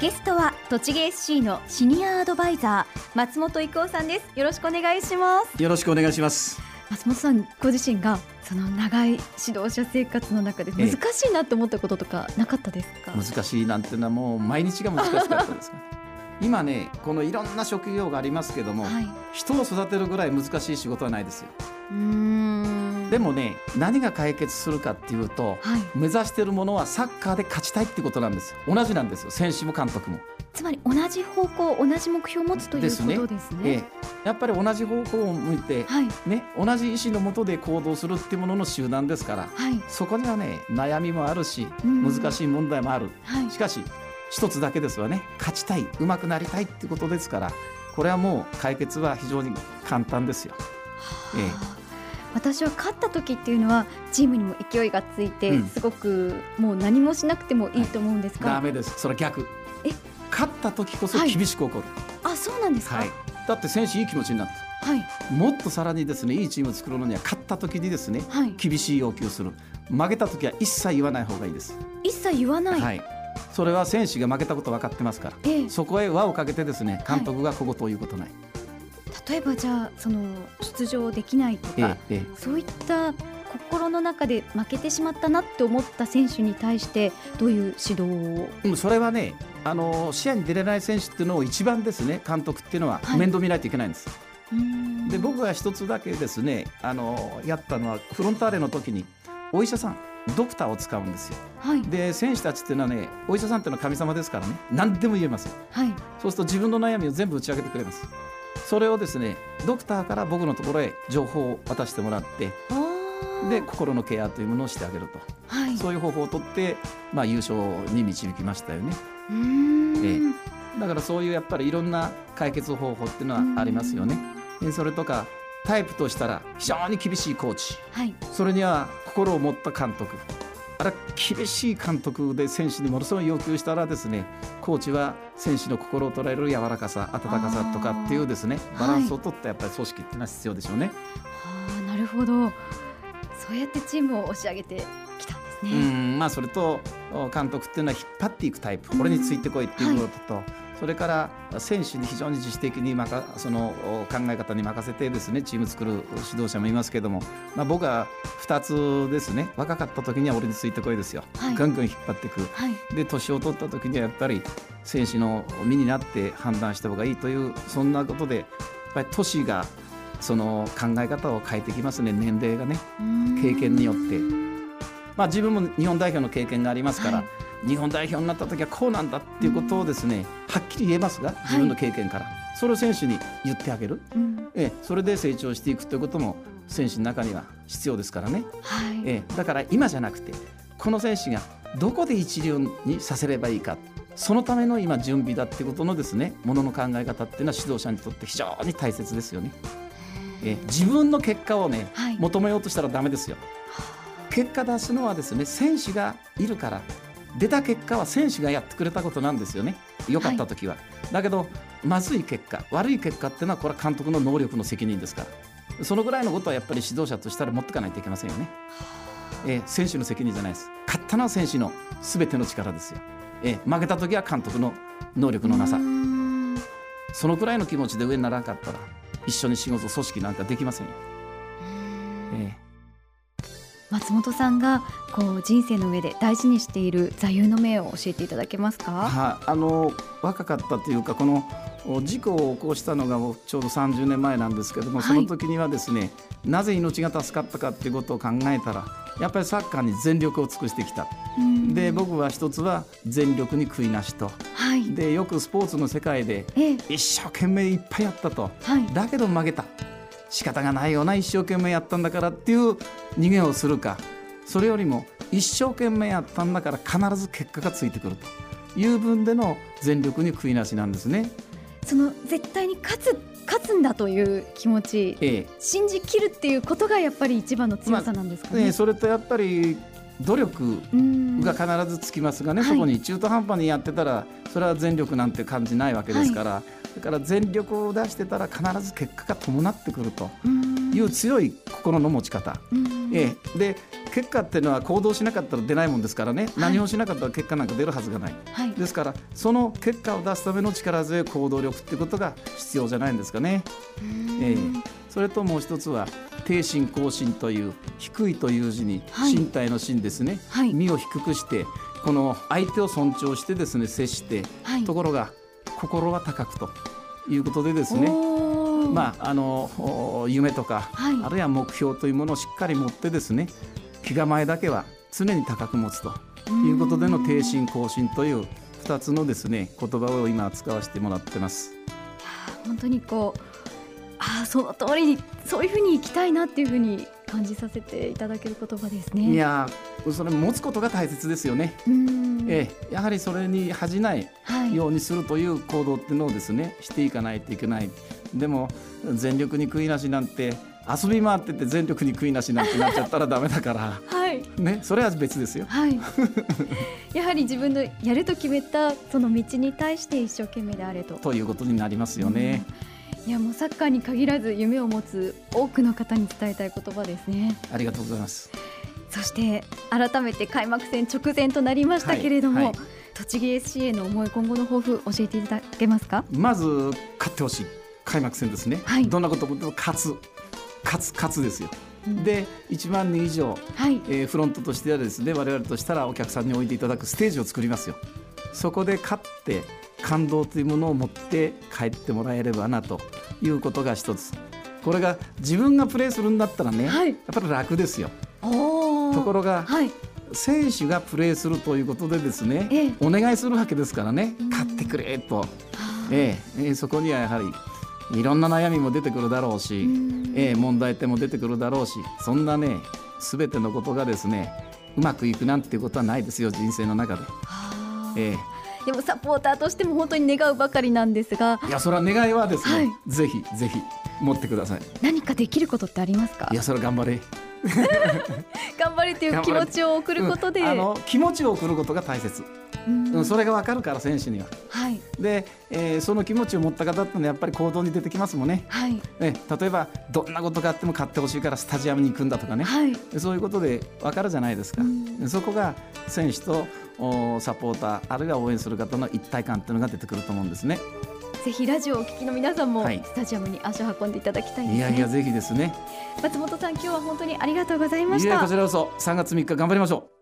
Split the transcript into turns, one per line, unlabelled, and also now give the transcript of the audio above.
ゲストは栃木 SC のシニアアドバイザー松本育夫さんです。よろしくお願いします。
よろしくお願いします。
松本さんご自身がその長い指導者生活の中で難しいなって思ったこととかなかったですか、
難しいなんていうのはもう毎日が難しかったですか？今ねこのいろんな職業がありますけども、はい、人を育てるぐらい難しい仕事はないですよでもね何が解決するかっていうと、はい、目指しているものはサッカーで勝ちたいってことなんです。同じなんですよ。選手も監督も。
つまり同じ方向同じ目標を持つということですね、ね。ええ、
やっぱり同じ方向を向いて、はい、ね、同じ意思のもとで行動するっていうものの集団ですから、はい、そこにはね悩みもあるし難しい問題もある、しかし一つだけですわね。勝ちたい上手くなりたいってことですからこれはもう解決は非常に簡単ですよ。
ええ私は勝った時っていうのはチームにも勢いがついて、すごくもう何もしなくてもいいと思うんですが、
はい、ダメです。それは逆。え？勝った時こそ厳しく怒る、
はい、あそうなんですか、はい、
だって選手いい気持ちになったはい、もっとさらにですねいいチームを作るのには勝った時にですね、はい、厳しい要求する。負けた時は一切言わない方がいいです。
一切言わない、
はい、それは選手が負けたこと分かってますから、ええ、そこへ輪をかけてですね監督がここということない、
例えばじゃあその出場できないとか、ええ、そういった心の中で負けてしまったなって思った選手に対してどういう指導
を？それはねあの試合に出れない選手っていうのを一番ですね監督っていうのは面倒見ないといけないんです。はい、で僕が一つだけですねあのやったのはフロンターレの時にお医者さんドクターを使うんですよ、はい、で選手たちっていうのはねお医者さんっていうのは神様ですからね何でも言えます、はい、そうすると自分の悩みを全部打ち明けてくれますそれをですねドクターから僕のところへ情報を渡してもらってで心のケアというものをしてあげると、はい、そういう方法をとって、まあ、優勝に導きましたよね。ええ、だからそういうやっぱりいろんな解決方法っていうのはありますよね。それとかタイプとしたら非常に厳しいコーチ、はい、それには心を持った監督あれ厳しい監督で選手にものすごい要求したらですねコーチは選手の心を捉える柔らかさ温かさとかっていうですねバランスを取ったやっぱり組織っていうのは必要でしょうね。
はあ、なるほどそうやってチームを押し上げてきたんですね。うん
まあ、それと監督っていうのは引っ張っていくタイプこれについてこいっていうことと、はい、それから選手に非常に自主的にその考え方に任せてですねチーム作る指導者もいますけども、まあ、僕は2つですね若かった時には俺についてこいですよ、はい、ガンガン引っ張っていく、はい、で年を取った時にはやっぱり選手の身になって判断した方がいいというそんなことでやっぱり年がその考え方を変えてきますね年齢がね経験によって。まあ、自分も日本代表の経験がありますから、はい、日本代表になった時はこうなんだっていうことをですね、はっきり言えますが自分の経験から、はい、それを選手に言ってあげる、うん、えそれで成長していくということも選手の中には必要ですからね、はい、えだから今じゃなくてこの選手がどこで一流にさせればいいかそのための今準備だってことのですねものの考え方っていうのは指導者にとって非常に大切ですよね。え自分の結果をね、はい、求めようとしたらダメですよ。結果出すのはですね選手がいるから出た結果は選手がやってくれたことなんですよね良かった時は、はい、だけどまずい結果悪い結果っていうのはこれは監督の能力の責任ですから。そのぐらいのことはやっぱり指導者としたら持っていかないといけませんよね、えー、選手の責任じゃないです。勝ったのは選手の全ての力ですよ、えー、負けた時は監督の能力のなさ。そのくらいの気持ちで上にならなかったら一緒に仕事組織なんかできませんよ、
えー松本さんがこう人生の上で大事にしている座右の銘を教えていただけますか？
はあの若かったというかこの事故を起こしたのがちょうど30年前なんですけども、その時にはですねなぜ命が助かったかっていうことを考えたらやっぱりサッカーに全力を尽くしてきた。で僕は一つは全力に悔いなしと、はい、でよくスポーツの世界で一生懸命いっぱいやったと、はい、だけど負けた。仕方がないよな一生懸命やったんだからっていう逃げをするかそれよりも一生懸命やったんだから必ず結果がついてくるという分での全力に悔いなしなんですね。
その絶対に勝つ勝つんだという気持ち、ええ、信じきるっていうことがやっぱり一番の強さなんですかね。まあ、
ねそれとやっぱり努力が必ずつきますがね、そこに中途半端にやってたらそれは全力なんて感じないわけですから、はい、だから全力を出してたら必ず結果が伴ってくるという強い心の持ち方。うん。ええ、で結果っていうのは行動しなかったら出ないもんですからね、はい、何をしなかったら結果なんか出るはずがない、はい、ですからその結果を出すための力強い行動力っていうことが必要じゃないんですかね。ええ、それともう一つは低心高心という低いという字に身体の心ですね、はい、身を低くしてこの相手を尊重してですね接して、ところが心は高くということでですね。まあ、あの夢とか、はい、あるいは目標というものをしっかり持ってですね気構えだけは常に高く持つということでの低心高心という2つのですね言葉を今使わせてもらってます。
本当にこうあその通りにそういうふうにいきたいなっていうふうに感じさせていただける言葉ですね。
いやそれ持つことが大切ですよね。ええ、やはりそれに恥じないようにするという行動っていうのをですねしていかないといけない。でも全力に悔いなしなんて遊び回ってて全力に悔いなしなんてなっちゃったらダメだから、はい、ね、それは別ですよ。はい、
やはり自分のやると決めたその道に対して一生懸命であれと。
ということになりますよね。
いやもうサッカーに限らず夢を持つ多くの方に伝えたい言葉ですね。
ありがとうございます。
そして改めて開幕戦直前となりましたけれども、はいはい、栃木 SC への思い今後の抱負教えていただけますか？
まず勝ってほしい開幕戦ですね。はい、どんなことも勝つ勝つ勝つですよ。で1万人以上、はい、えー、フロントとしてはですね我々としたらお客さんに置いていただくステージを作りますよ。そこで勝って感動というものを持って帰ってもらえればなということが一つ。これが自分がプレーするんだったらね、はい、やっぱり楽ですよ。ところが、はい、選手がプレーするということでですね、ええ、お願いするわけですからね。勝ってくれと、ええそこにはやはりいろんな悩みも出てくるだろうし、ええ、問題点も出てくるだろうしそんなね全てのことがですねうまくいくなんていうことはないですよ人生の中で。
ええ。でもサポーターとしても本当に願うばかりなんですが。
いやそれは願いはですね、はい、ぜひぜひ持ってください。
何かできることってありますか？
いやそれ頑張れ。
頑張れという気持ちを送ることで、うん、
あの気持ちを送ることが大切うん、それが分かるから選手には。はい、で、えー、その気持ちを持った方ってのはやっぱり行動に出てきますもんね。はい、ね例えばどんなことがあっても勝ってほしいからスタジアムに行くんだとかね、はい、そういうことで分かるじゃないですか。うん、そこが選手とサポーターあるいは応援する方の一体感というのが出てくると思うんですね。
ぜひラジオをお聞きの皆さんもスタジアムに足を運んでいただきたい、ね、
いやいやぜひですね。
松本さん今日は本当にありがとうございました。
こちらこそ。3月3日頑張りましょう